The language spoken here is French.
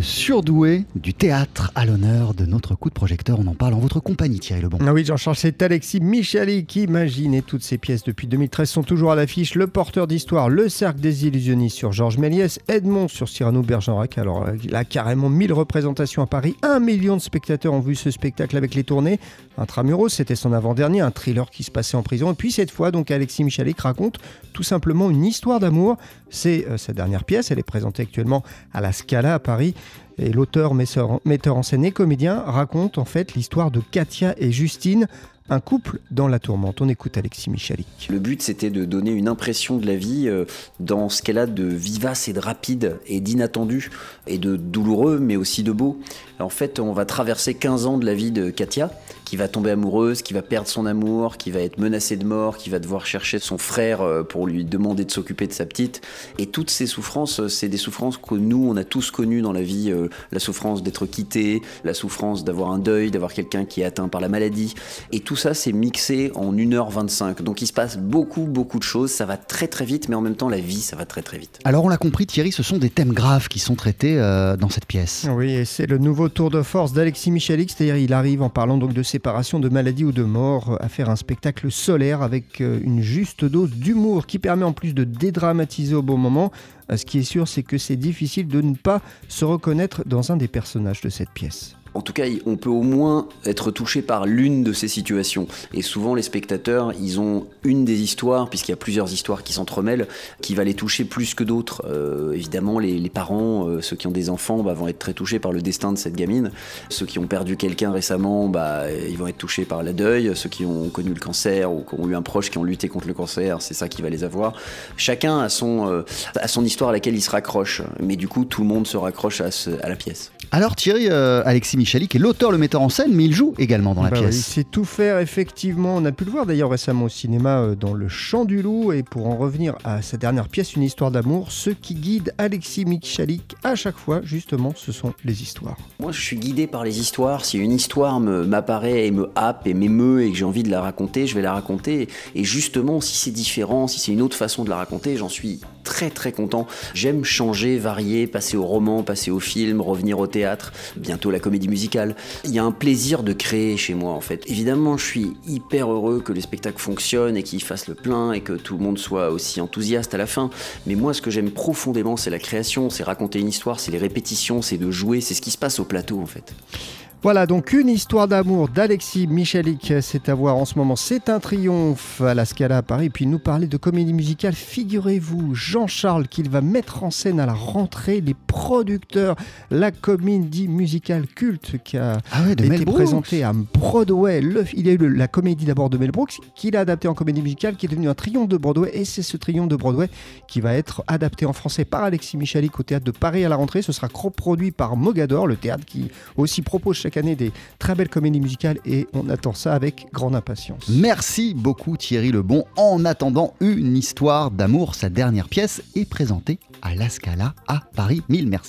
le surdoué du théâtre à l'honneur de notre coup de projecteur. On en parle en votre compagnie, Thierry Lebon. Ah oui, Jean-Charles, c'est Alexis Michali qui imagine et toutes ces pièces depuis 2013 sont toujours à l'affiche. Le porteur d'histoire, Le Cercle des illusionnistes sur Georges Méliès, Edmond sur Cyrano Bergerac. Alors, il a carrément 1000 représentations à Paris. Un million de spectateurs ont vu ce spectacle avec les tournées. Intramuros, c'était son avant-dernier, un thriller qui se passait en prison. Et puis cette fois, donc Alexis Michalik raconte tout simplement une histoire d'amour. C'est euh, sa dernière pièce, elle est présentée actuellement à la Scala à Paris. Et l'auteur, metteur en scène et comédien raconte en fait l'histoire de Katia et Justine, un couple dans la tourmente. On écoute Alexis Michalik. Le but, c'était de donner une impression de la vie euh, dans ce qu'elle a de vivace et de rapide et d'inattendu et de douloureux, mais aussi de beau. En fait, on va traverser 15 ans de la vie de Katia, qui va tomber amoureuse, qui va perdre son amour, qui va être menacée de mort, qui va devoir chercher son frère euh, pour lui demander de s'occuper de sa petite. Et toutes ces souffrances, euh, c'est des souffrances que nous, on a tous connues dans la vie. La souffrance d'être quitté, la souffrance d'avoir un deuil, d'avoir quelqu'un qui est atteint par la maladie. Et tout ça, c'est mixé en 1h25. Donc il se passe beaucoup, beaucoup de choses. Ça va très, très vite, mais en même temps, la vie, ça va très, très vite. Alors on l'a compris, Thierry, ce sont des thèmes graves qui sont traités euh, dans cette pièce. Oui, et c'est le nouveau tour de force d'Alexis Michalix. C'est-à-dire, il arrive en parlant donc de de maladie ou de mort, à faire un spectacle solaire avec euh, une juste dose d'humour qui permet en plus de dédramatiser au bon moment. Euh, ce qui est sûr, c'est que c'est difficile de ne pas se reconnaître dans un des personnages de cette pièce. En tout cas, on peut au moins être touché par l'une de ces situations. Et souvent, les spectateurs, ils ont une des histoires, puisqu'il y a plusieurs histoires qui s'entremêlent, qui va les toucher plus que d'autres. Euh, évidemment, les, parents, euh, ceux qui ont des enfants, bah, vont être très touchés par le destin de cette gamine. Ceux qui ont perdu quelqu'un récemment, bah, ils vont être touchés par la deuil. Ceux qui ont connu le cancer ou qui ont eu un proche qui ont lutté contre le cancer, c'est ça qui va les avoir. Chacun a son, euh, a son histoire à laquelle il se raccroche. Mais du coup, tout le monde se raccroche à, à la pièce. Alors Thierry, Alexis Michalik est l'auteur, le metteur en scène, mais il joue également dans la bah pièce. il sait tout faire, effectivement. On a pu le voir d'ailleurs récemment au cinéma euh, dans Le Chant du Loup. Et pour en revenir à sa dernière pièce, Une histoire d'amour, ce qui guide Alexis Michalik à chaque fois, justement, ce sont les histoires. Moi, je suis guidé par les histoires. Si une histoire m'apparaît et me happe et m'émeut et que j'ai envie de la raconter, je vais la raconter. Et justement, si c'est différent, si c'est une autre façon de la raconter, j'en suis très très content. J'aime changer, varier, passer au roman, passer au film, revenir au théâtre, bientôt la comédie musicale. Il y a un plaisir de créer chez moi en fait. Évidemment, je suis hyper heureux que les spectacles fonctionnent et qu'ils fassent le plein et que tout le monde soit aussi enthousiaste à la fin. Mais moi, ce que j'aime profondément, c'est la création, c'est raconter une histoire, c'est les répétitions, c'est de jouer, c'est ce qui se passe au plateau en fait. Voilà donc une histoire d'amour d'Alexis Michalik, c'est à voir en ce moment. C'est un triomphe à la Scala à Paris. Puis nous parler de comédie musicale. Figurez-vous, Jean-Charles, qu'il va mettre en scène à la rentrée les producteurs, la comédie musicale culte qui a ah été présentée à Broadway. il y a eu la comédie d'abord de Mel Brooks, qu'il a adapté en comédie musicale, qui est devenu un triomphe de Broadway. Et c'est ce triomphe de Broadway qui va être adapté en français par Alexis Michalik au théâtre de Paris à la rentrée. Ce sera coproduit par Mogador, le théâtre qui aussi propose chaque année des très belles comédies musicales et on attend ça avec grande impatience. Merci beaucoup Thierry Lebon. En attendant une histoire d'amour, sa dernière pièce est présentée à la Scala à Paris. Mille merci.